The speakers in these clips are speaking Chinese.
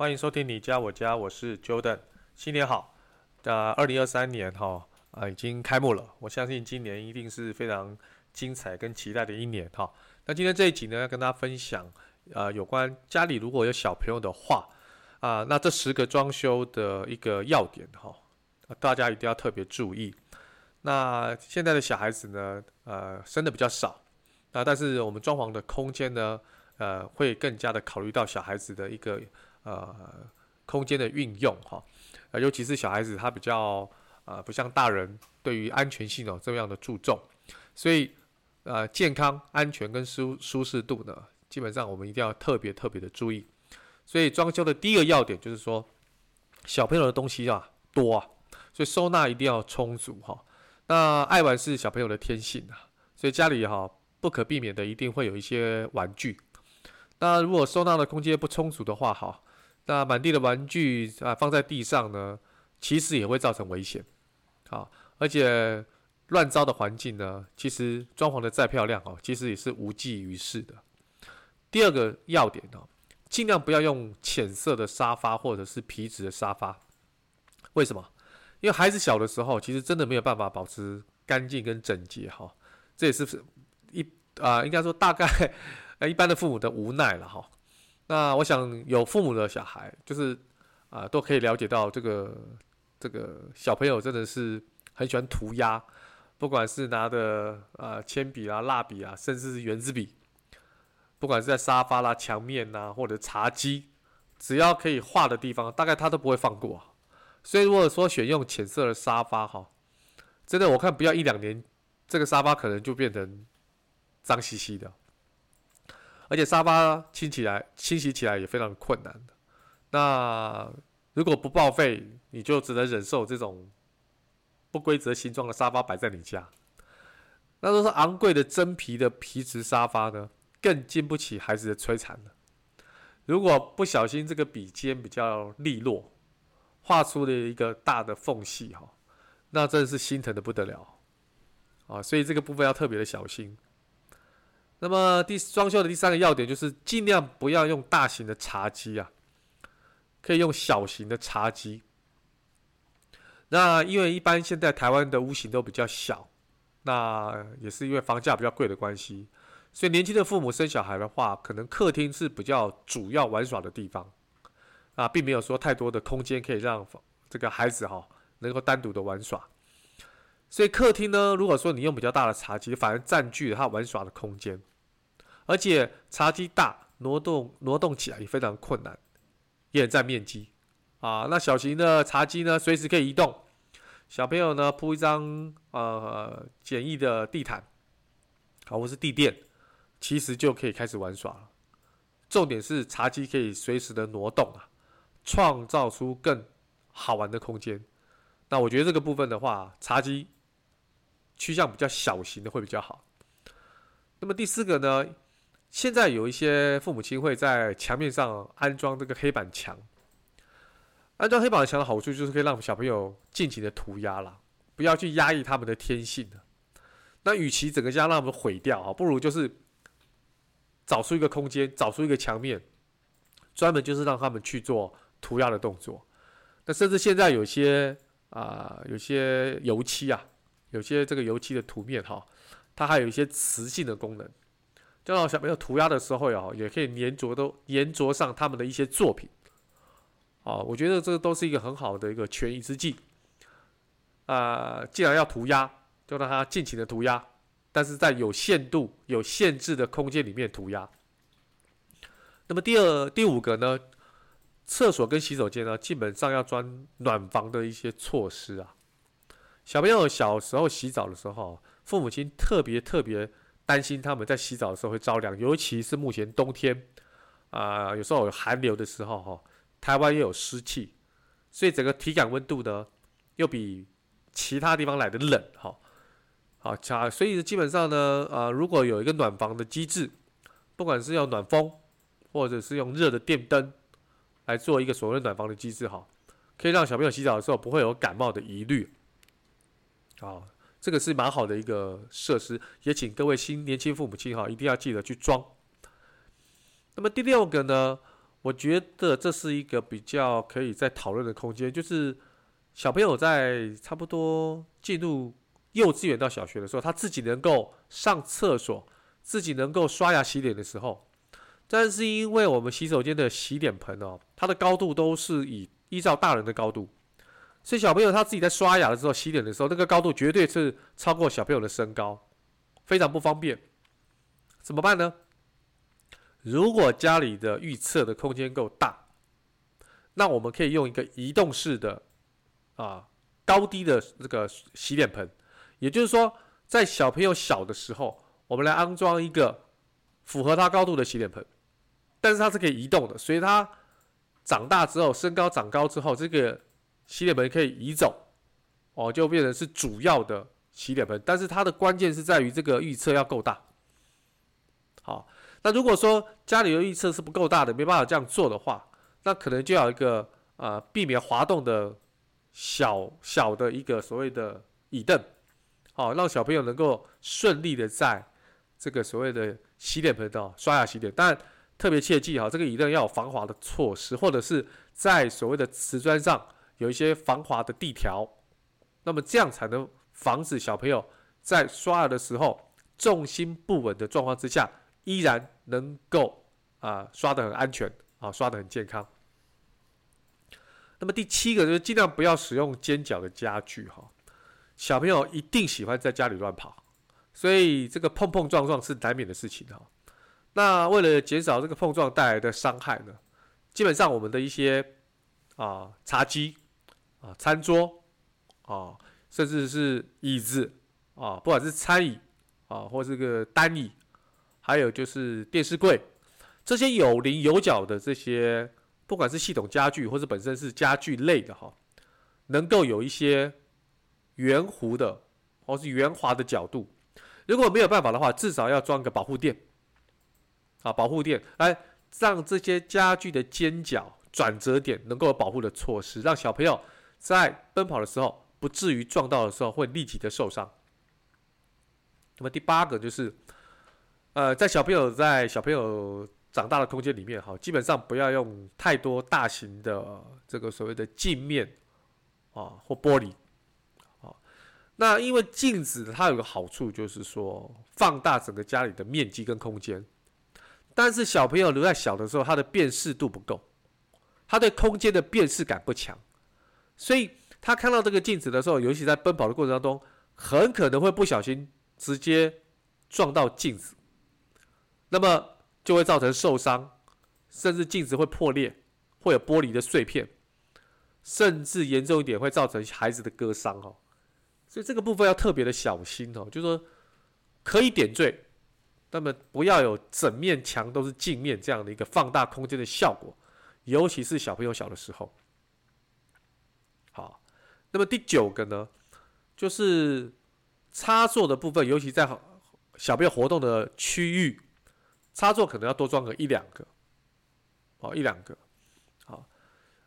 欢迎收听你家我家，我是 Jordan，新年好。呃，二零二三年哈啊、已经开幕了，我相信今年一定是非常精彩跟期待的一年哈。那今天这一集呢，要跟大家分享呃有关家里如果有小朋友的话啊、那这十个装修的一个要点哈，大家一定要特别注意。那现在的小孩子呢，呃生的比较少，那但是我们装潢的空间呢，呃会更加的考虑到小孩子的一个呃空间的运用哈。呃，尤其是小孩子，他比较呃不像大人对于安全性哦这样的注重，所以呃健康、安全跟舒舒适度呢，基本上我们一定要特别特别的注意。所以装修的第一个要点就是说，小朋友的东西啊多啊，所以收纳一定要充足哈。那爱玩是小朋友的天性啊，所以家里哈不可避免的一定会有一些玩具。那如果收纳的空间不充足的话哈。那满地的玩具啊，放在地上呢，其实也会造成危险，好，而且乱糟的环境呢，其实装潢的再漂亮哦，其实也是无济于事的。第二个要点哦，尽量不要用浅色的沙发或者是皮质的沙发，为什么？因为孩子小的时候，其实真的没有办法保持干净跟整洁哈，这也是一啊，应该说大概呃一般的父母的无奈了哈。那我想有父母的小孩，就是啊、都可以了解到这个这个小朋友真的是很喜欢涂鸦，不管是拿的啊铅笔啊、蜡笔啊，甚至是原子笔，不管是在沙发啦、墙面呐、或者茶几，只要可以画的地方，大概他都不会放过。所以如果说选用浅色的沙发哈，真的我看不要一两年，这个沙发可能就变成脏兮兮的。而且沙发清起来、清洗起来也非常困难的。那如果不报废，你就只能忍受这种不规则形状的沙发摆在你家。那都是昂贵的真皮的皮质沙发呢，更经不起孩子的摧残了。如果不小心这个笔尖比较利落，画出了一个大的缝隙哈，那真的是心疼的不得了啊！所以这个部分要特别的小心。那么第装修的第三个要点就是尽量不要用大型的茶几啊，可以用小型的茶几。那因为一般现在台湾的屋型都比较小，那也是因为房价比较贵的关系，所以年轻的父母生小孩的话，可能客厅是比较主要玩耍的地方啊，并没有说太多的空间可以让这个孩子哈能够单独的玩耍。所以客厅呢，如果说你用比较大的茶几，反而占据了他玩耍的空间。而且茶几大，挪动挪动起来也非常困难，也很占面积啊。那小型的茶几呢，随时可以移动。小朋友呢，铺一张呃简易的地毯，好，或是地垫，其实就可以开始玩耍了。重点是茶几可以随时的挪动啊，创造出更好玩的空间。那我觉得这个部分的话，茶几趋向比较小型的会比较好。那么第四个呢？现在有一些父母亲会在墙面上安装这个黑板墙。安装黑板墙的好处就是可以让小朋友尽情的涂鸦啦，不要去压抑他们的天性。那与其整个家让他们毁掉啊，不如就是找出一个空间，找出一个墙面，专门就是让他们去做涂鸦的动作。那甚至现在有些啊、有些油漆啊，有些这个油漆的涂面哈，它还有一些磁性的功能。就让小朋友涂鸦的时候呀，也可以粘着都粘着上他们的一些作品，啊，我觉得这都是一个很好的一个权宜之计。啊，既然要涂鸦，就让他尽情的涂鸦，但是在有限度、有限制的空间里面涂鸦。那么第二、第五个呢，厕所跟洗手间呢，基本上要装暖房的一些措施啊。小朋友小时候洗澡的时候，父母亲特别特别。担心他们在洗澡的时候会着凉，尤其是目前冬天啊、有时候有寒流的时候哈，台湾又有湿气，所以整个体感温度呢又比其他地方来的冷哈。好，所以基本上呢，啊、如果有一个暖房的机制，不管是用暖风或者是用热的电灯来做一个所谓的暖房的机制哈，可以让小朋友洗澡的时候不会有感冒的疑虑。啊。这个是蛮好的一个设施，也请各位新年轻父母亲哈，一定要记得去装。那么第六个呢，我觉得这是一个比较可以再讨论的空间，就是小朋友在差不多进入幼稚园到小学的时候，他自己能够上厕所，自己能够刷牙洗脸的时候，但是因为我们洗手间的洗脸盆哦，它的高度都是以依照大人的高度。所以小朋友他自己在刷牙的时候、洗脸的时候，那个高度绝对是超过小朋友的身高，非常不方便。怎么办呢？如果家里的预测的空间够大，那我们可以用一个移动式的啊高低的这个洗脸盆，也就是说，在小朋友小的时候，我们来安装一个符合他高度的洗脸盆，但是它是可以移动的，所以他长大之后，身高长高之后，这个。洗脸盆可以移走，哦，就变成是主要的洗脸盆。但是它的关键是在于这个预测要够大。好，那如果说家里的预测是不够大的，没办法这样做的话，那可能就要一个、呃，避免滑动的小小的一个所谓的椅凳，好，让小朋友能够顺利的在这个所谓的洗脸盆的刷牙洗脸。但特别切记哈，这个椅凳要有防滑的措施，或者是在所谓的瓷砖上。有一些防滑的地条，那么这样才能防止小朋友在刷牙的时候重心不稳的状况之下，依然能够啊刷得很安全啊刷得很健康。那么第七个就是尽量不要使用尖角的家具哈，小朋友一定喜欢在家里乱跑，所以这个碰碰撞撞是难免的事情哈。那为了减少这个碰撞带来的伤害呢，基本上我们的一些啊茶几。啊，餐桌，啊，甚至是椅子，啊，不管是餐椅，啊，或是个单椅，还有就是电视柜，这些有棱有角的这些，不管是系统家具或者本身是家具类的哈，能够有一些圆弧的或是圆滑的角度，如果没有办法的话，至少要装个保护垫，啊，保护垫来让这些家具的尖角转折点能够有保护的措施，让小朋友。在奔跑的时候，不至于撞到的时候会立即的受伤。那么第八个就是，呃，在小朋友在小朋友长大的空间里面，哈，基本上不要用太多大型的这个所谓的镜面啊或玻璃，啊，那因为镜子它有个好处就是说放大整个家里的面积跟空间，但是小朋友留在小的时候，他的辨识度不够，他对空间的辨识感不强。所以他看到这个镜子的时候，尤其在奔跑的过程当中，很可能会不小心直接撞到镜子，那么就会造成受伤，甚至镜子会破裂，会有玻璃的碎片，甚至严重一点会造成孩子的割伤哦。所以这个部分要特别的小心哦，就是说可以点缀，那么不要有整面墙都是镜面这样的一个放大空间的效果，尤其是小朋友小的时候。那么第九个呢，就是插座的部分，尤其在小朋友活动的区域，插座可能要多装个一两个，哦，一两个，好，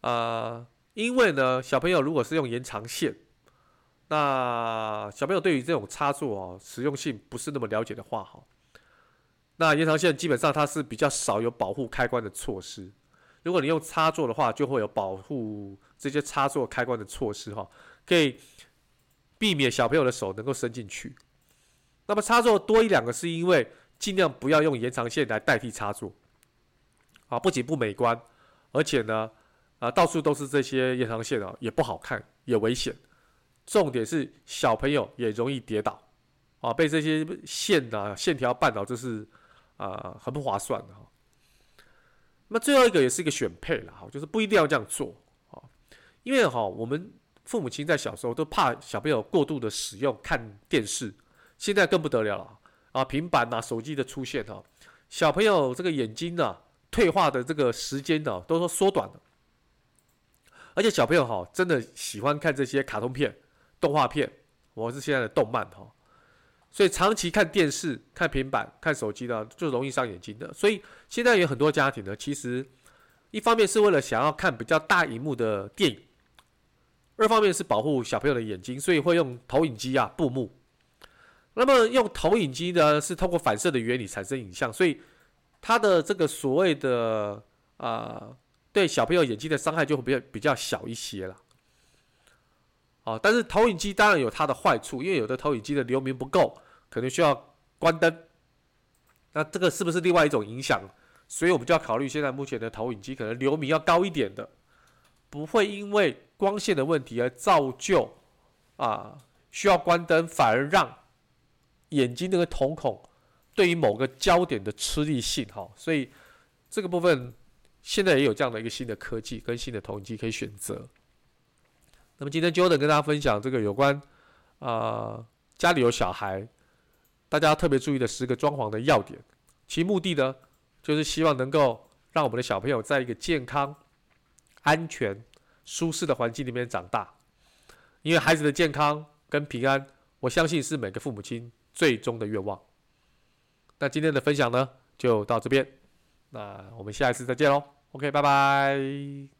啊、呃，因为呢，小朋友如果是用延长线，那小朋友对于这种插座哦，实用性不是那么了解的话，哈，那延长线基本上它是比较少有保护开关的措施。如果你用插座的话，就会有保护这些插座开关的措施哈，可以避免小朋友的手能够伸进去。那么插座多一两个，是因为尽量不要用延长线来代替插座，啊，不仅不美观，而且呢，啊，到处都是这些延长线啊，也不好看，也危险。重点是小朋友也容易跌倒，啊，被这些线啊线条绊倒，这是啊很不划算的哈。那最后一个也是一个选配了哈，就是不一定要这样做啊，因为哈，我们父母亲在小时候都怕小朋友过度的使用看电视，现在更不得了了啊，平板呐、手机的出现哈，小朋友这个眼睛呢退化的这个时间呢，都说缩短了。而且小朋友哈，真的喜欢看这些卡通片、动画片，或是现在的动漫哈。所以长期看电视、看平板、看手机呢，就容易伤眼睛的。所以现在有很多家庭呢，其实一方面是为了想要看比较大荧幕的电影，二方面是保护小朋友的眼睛，所以会用投影机啊、布幕。那么用投影机呢，是通过反射的原理产生影像，所以它的这个所谓的啊、对小朋友眼睛的伤害就会比较比较小一些了。啊，但是投影机当然有它的坏处，因为有的投影机的流明不够，可能需要关灯。那这个是不是另外一种影响？所以我们就要考虑现在目前的投影机可能流明要高一点的，不会因为光线的问题而造就啊需要关灯，反而让眼睛那个瞳孔对于某个焦点的吃力性哈。所以这个部分现在也有这样的一个新的科技跟新的投影机可以选择。那么今天 Jordan 跟大家分享这个有关啊、呃、家里有小孩，大家特别注意的十个装潢的要点。其目的呢，就是希望能够让我们的小朋友在一个健康、安全、舒适的环境里面长大。因为孩子的健康跟平安，我相信是每个父母亲最终的愿望。那今天的分享呢，就到这边。那我们下一次再见喽。OK，拜拜。